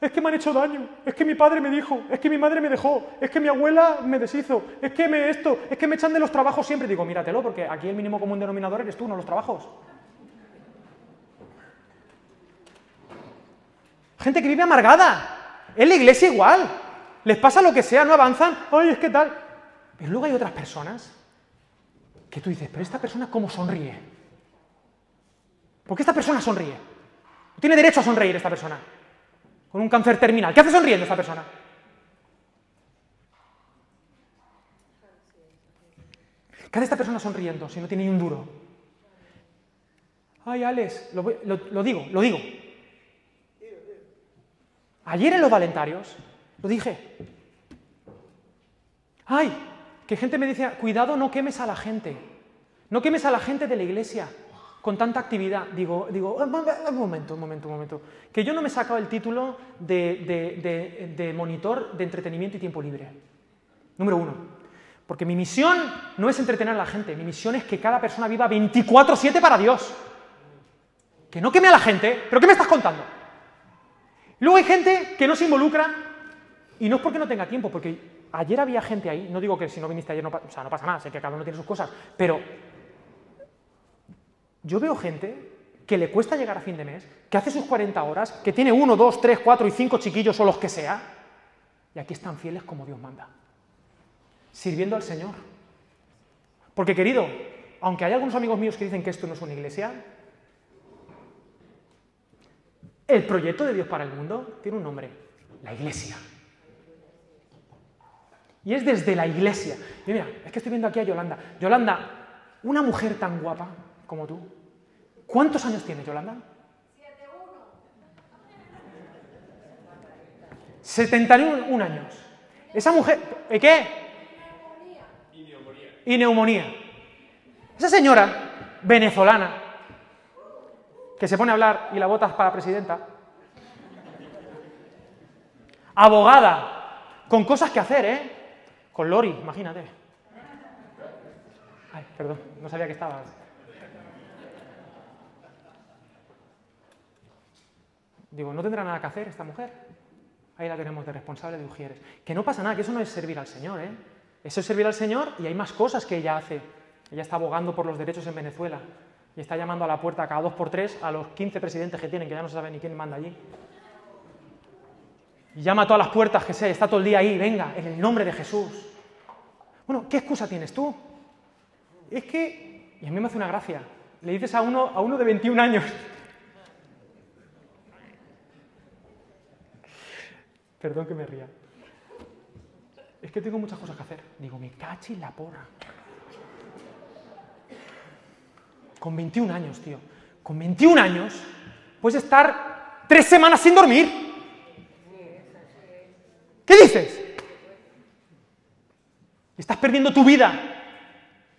Es que me han hecho daño, es que mi padre me dijo, es que mi madre me dejó, es que mi abuela me deshizo, es que me esto, es que me echan de los trabajos siempre. Digo, míratelo, porque aquí el mínimo común denominador eres tú, no los trabajos. Gente que vive amargada. En la iglesia igual. Les pasa lo que sea, no avanzan. Ay, es que tal. Pero luego hay otras personas que tú dices, pero esta persona cómo sonríe. ¿Por qué esta persona sonríe? Tiene derecho a sonreír esta persona. Con un cáncer terminal. ¿Qué hace sonriendo esta persona? ¿Qué hace esta persona sonriendo si no tiene ni un duro? Ay, Alex, lo, lo, digo, lo digo. Ayer en los Valentarios lo dije. Ay, que gente me dice, cuidado, no quemes a la gente. No quemes a la gente de la iglesia con tanta actividad. Digo, digo, un momento, un momento, un momento. Que yo no me he sacado el título de, de, de, de monitor de entretenimiento y tiempo libre. Número uno. Porque mi misión no es entretener a la gente, mi misión es que cada persona viva 24/7 para Dios. Que no queme a la gente, pero ¿qué me estás contando? Luego hay gente que no se involucra y no es porque no tenga tiempo, porque ayer había gente ahí, no digo que si no viniste ayer no, o sea, no pasa nada, sé que cada uno tiene sus cosas, pero yo veo gente que le cuesta llegar a fin de mes, que hace sus 40 horas, que tiene uno, dos, tres, cuatro y cinco chiquillos o los que sea, y aquí están fieles como Dios manda, sirviendo al Señor. Porque querido, aunque hay algunos amigos míos que dicen que esto no es una iglesia, el proyecto de Dios para el mundo tiene un nombre, la iglesia. Y es desde la iglesia. Y mira, es que estoy viendo aquí a Yolanda. Yolanda, una mujer tan guapa como tú, ¿cuántos años tiene Yolanda? 71 años. Esa mujer, ¿eh, ¿qué? Y neumonía. Y neumonía. Esa señora venezolana que se pone a hablar y la botas para presidenta, abogada, con cosas que hacer, ¿eh? Con Lori, imagínate. Ay, perdón, no sabía que estabas. Digo, no tendrá nada que hacer esta mujer. Ahí la tenemos de responsable de Ujieres. Que no pasa nada, que eso no es servir al Señor, ¿eh? Eso es servir al Señor y hay más cosas que ella hace. Ella está abogando por los derechos en Venezuela y está llamando a la puerta cada dos por tres a los 15 presidentes que tienen, que ya no se sabe ni quién manda allí. Y llama a todas las puertas que sea, está todo el día ahí, venga, en el nombre de Jesús. Bueno, ¿qué excusa tienes tú? Es que, y a mí me hace una gracia, le dices a uno, a uno de 21 años, perdón que me ría, es que tengo muchas cosas que hacer. Digo, me cachi la porra. Con 21 años, tío. Con 21 años puedes estar tres semanas sin dormir. ¿Qué dices? Estás perdiendo tu vida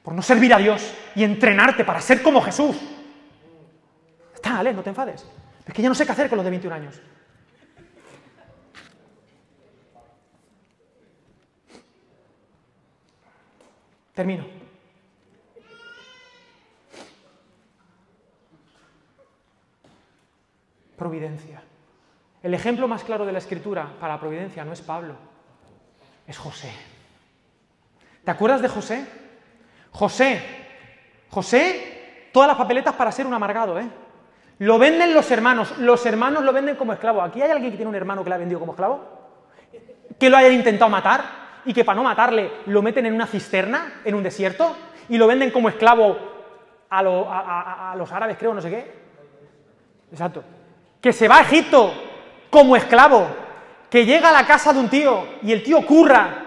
por no servir a Dios y entrenarte para ser como Jesús. Está, Ale, no te enfades. Es que ya no sé qué hacer con los de 21 años. Termino. Providencia. El ejemplo más claro de la escritura para la providencia no es Pablo, es José. ¿Te acuerdas de José? José, José, todas las papeletas para ser un amargado, ¿eh? Lo venden los hermanos, los hermanos lo venden como esclavo. ¿Aquí hay alguien que tiene un hermano que lo ha vendido como esclavo? ¿Que lo hayan intentado matar? Y que para no matarle lo meten en una cisterna, en un desierto, y lo venden como esclavo a, los árabes, creo, no sé qué. Exacto. Que se va a Egipto como esclavo, que llega a la casa de un tío y el tío curra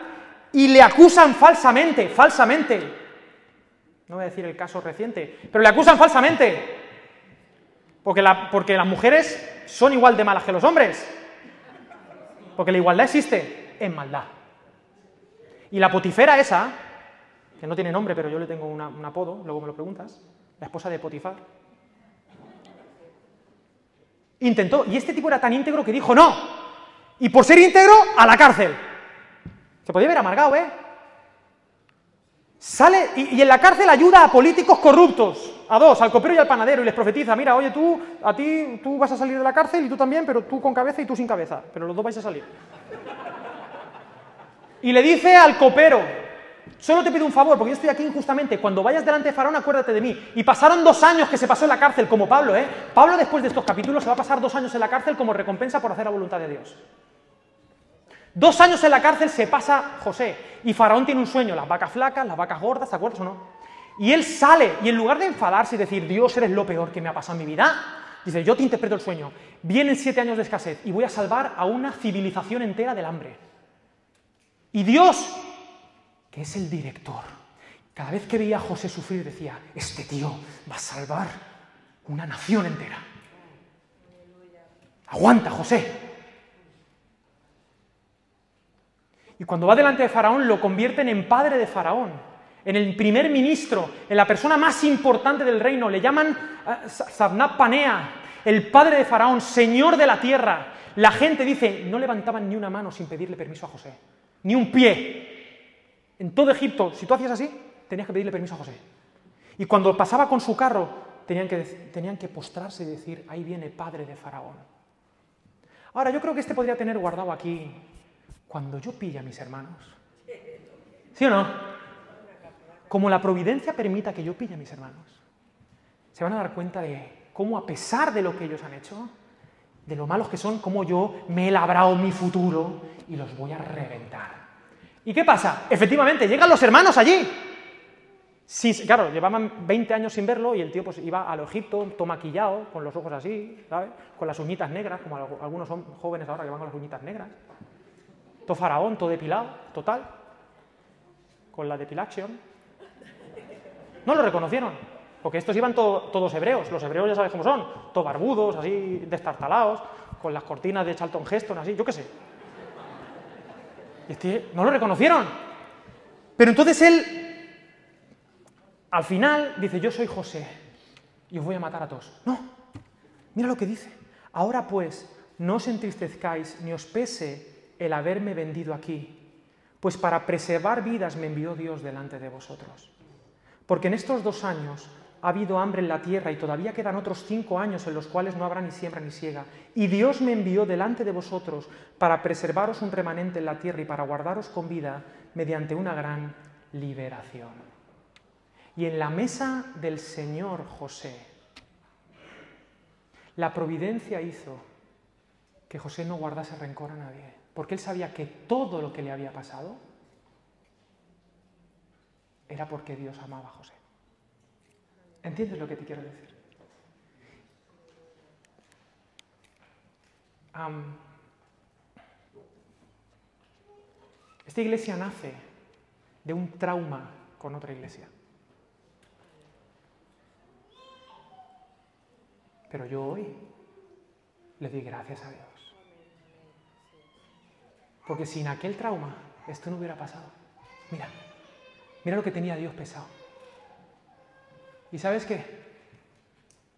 y le acusan falsamente, falsamente. No voy a decir el caso reciente, pero le acusan falsamente. Porque, porque las mujeres son igual de malas que los hombres. Porque la igualdad existe en maldad. Y la potifera esa, que no tiene nombre, pero yo le tengo un apodo, luego me lo preguntas, la esposa de Potifar, intentó, y este tipo era tan íntegro que dijo no, y por ser íntegro, a la cárcel. Se podía haber amargado, ¿eh? Sale y, en la cárcel ayuda a políticos corruptos, a dos, al copero y al panadero, y les profetiza, mira, oye, tú, a ti, tú vas a salir de la cárcel y tú también, pero tú con cabeza y tú sin cabeza, pero los dos vais a salir y le dice al copero, solo te pido un favor, porque yo estoy aquí injustamente, cuando vayas delante de Faraón acuérdate de mí. Y pasaron dos años que se pasó en la cárcel, como Pablo, ¿eh? Pablo después de estos capítulos se va a pasar dos años en la cárcel como recompensa por hacer la voluntad de Dios. Dos años en la cárcel se pasa José, y Faraón tiene un sueño, las vacas flacas, las vacas gordas, ¿te acuerdas o no? Y él sale, y en lugar de enfadarse y decir, Dios, eres lo peor que me ha pasado en mi vida, dice, yo te interpreto el sueño, vienen siete años de escasez y voy a salvar a una civilización entera del hambre. Y Dios, que es el director, cada vez que veía a José sufrir decía, este tío va a salvar una nación entera. Aguanta, José. Y cuando va delante de Faraón lo convierten en padre de Faraón, en el primer ministro, en la persona más importante del reino. Le llaman uh, Panea, el padre de Faraón, señor de la tierra. La gente dice, no levantaban ni una mano sin pedirle permiso a José ni un pie. En todo Egipto, si tú hacías así, tenías que pedirle permiso a José. Y cuando pasaba con su carro, tenían que, tenían que postrarse y decir, ahí viene padre de Faraón. Ahora, yo creo que este podría tener guardado aquí, cuando yo pille a mis hermanos. ¿Sí o no? Como la providencia permita que yo pille a mis hermanos, se van a dar cuenta de cómo a pesar de lo que ellos han hecho, de lo malos que son, cómo yo me he labrado mi futuro y los voy a reventar. ¿Y qué pasa? Efectivamente, llegan los hermanos allí. Sí, claro, llevaban 20 años sin verlo y el tío pues iba al Egipto, todo maquillado, con los ojos así, ¿sabes? Con las uñitas negras, como algunos son jóvenes ahora que van con las uñitas negras. Todo faraón, todo depilado, total. Con la depilación. No lo reconocieron. Porque estos iban todos hebreos, los hebreos ya sabes cómo son, todos barbudos, así destartalados, con las cortinas de Charlton Heston, así, yo qué sé. Y este, no lo reconocieron. Pero entonces él, al final, dice, yo soy José y os voy a matar a todos. No, mira lo que dice. Ahora pues, no os entristezcáis ni os pese el haberme vendido aquí, pues para preservar vidas me envió Dios delante de vosotros. Porque en estos dos años ha habido hambre en la tierra y todavía quedan otros cinco años en los cuales no habrá ni siembra ni siega. Y Dios me envió delante de vosotros para preservaros un remanente en la tierra y para guardaros con vida mediante una gran liberación. Y en la mesa del Señor José, la providencia hizo que José no guardase rencor a nadie, porque él sabía que todo lo que le había pasado era porque Dios amaba a José. ¿Entiendes lo que te quiero decir? esta iglesia nace de un trauma con otra iglesia. Pero yo hoy le doy gracias a Dios. Porque sin aquel trauma, esto no hubiera pasado. Mira, mira lo que tenía Dios pesado. ¿Y sabes qué?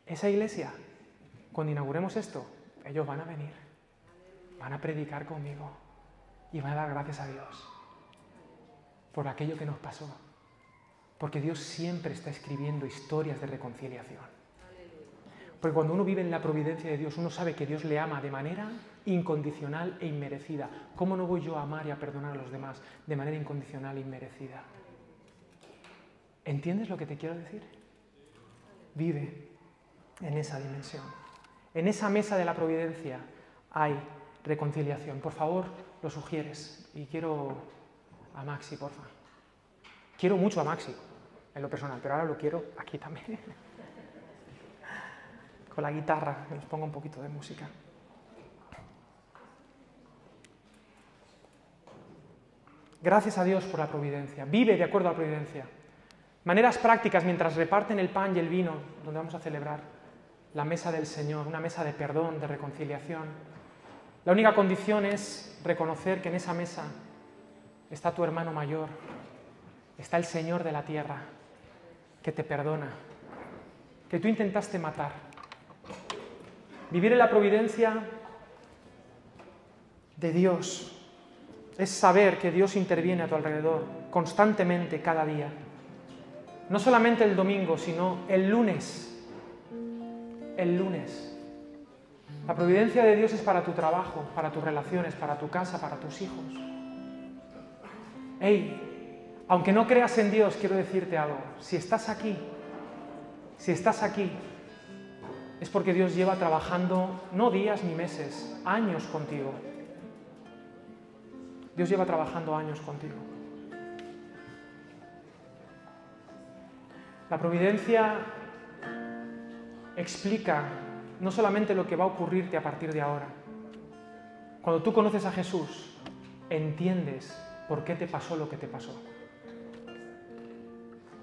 Esa iglesia, cuando inauguremos esto, ellos van a venir, van a predicar conmigo y van a dar gracias a Dios por aquello que nos pasó. Porque Dios siempre está escribiendo historias de reconciliación. Porque cuando uno vive en la providencia de Dios, uno sabe que Dios le ama de manera incondicional e inmerecida. ¿Cómo no voy yo a amar y a perdonar a los demás de manera incondicional e inmerecida? ¿Entiendes lo que te quiero decir? Vive en esa dimensión. En esa mesa de la providencia hay reconciliación. Por favor, lo sugieres. Y quiero a Maxi, porfa. Quiero mucho a Maxi, en lo personal, pero ahora lo quiero aquí también. Con la guitarra, que nos ponga un poquito de música. Gracias a Dios por la providencia. Vive de acuerdo a la providencia. Maneras prácticas mientras reparten el pan y el vino, donde vamos a celebrar la mesa del Señor, una mesa de perdón, de reconciliación. La única condición es reconocer que en esa mesa está tu hermano mayor, está el Señor de la tierra, que te perdona, que tú intentaste matar. Vivir en la providencia de Dios es saber que Dios interviene a tu alrededor constantemente cada día no solamente el domingo, sino el lunes. El lunes. La providencia de Dios es para tu trabajo, para tus relaciones, para tu casa, para tus hijos. Hey, aunque no creas en Dios, quiero decirte algo. Si estás aquí, si estás aquí, es porque Dios lleva trabajando no días ni meses, años contigo. Dios lleva trabajando años contigo. La providencia explica no solamente lo que va a ocurrirte a partir de ahora. Cuando tú conoces a Jesús, entiendes por qué te pasó lo que te pasó.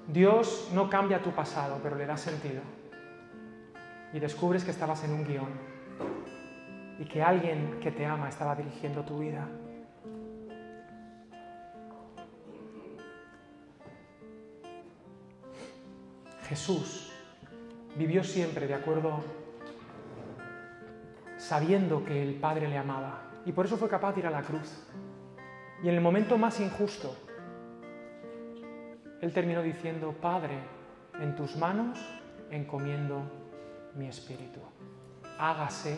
Dios no cambia tu pasado, pero le da sentido. Y descubres que estabas en un guion y que alguien que te ama estaba dirigiendo tu vida. Jesús vivió siempre de acuerdo, sabiendo que el Padre le amaba. Y por eso fue capaz de ir a la cruz. Y en el momento más injusto, Él terminó diciendo, Padre, en tus manos encomiendo mi espíritu. Hágase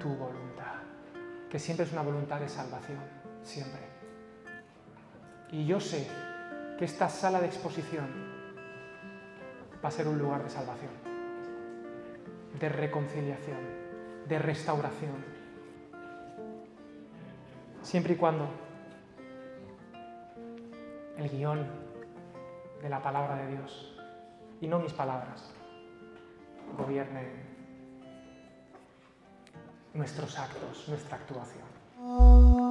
tu voluntad, que siempre es una voluntad de salvación, siempre. Y yo sé que esta sala de exposición va a ser un lugar de salvación, de reconciliación, de restauración. Siempre y cuando el guion de la palabra de Dios y no mis palabras gobierne nuestros actos, nuestra actuación.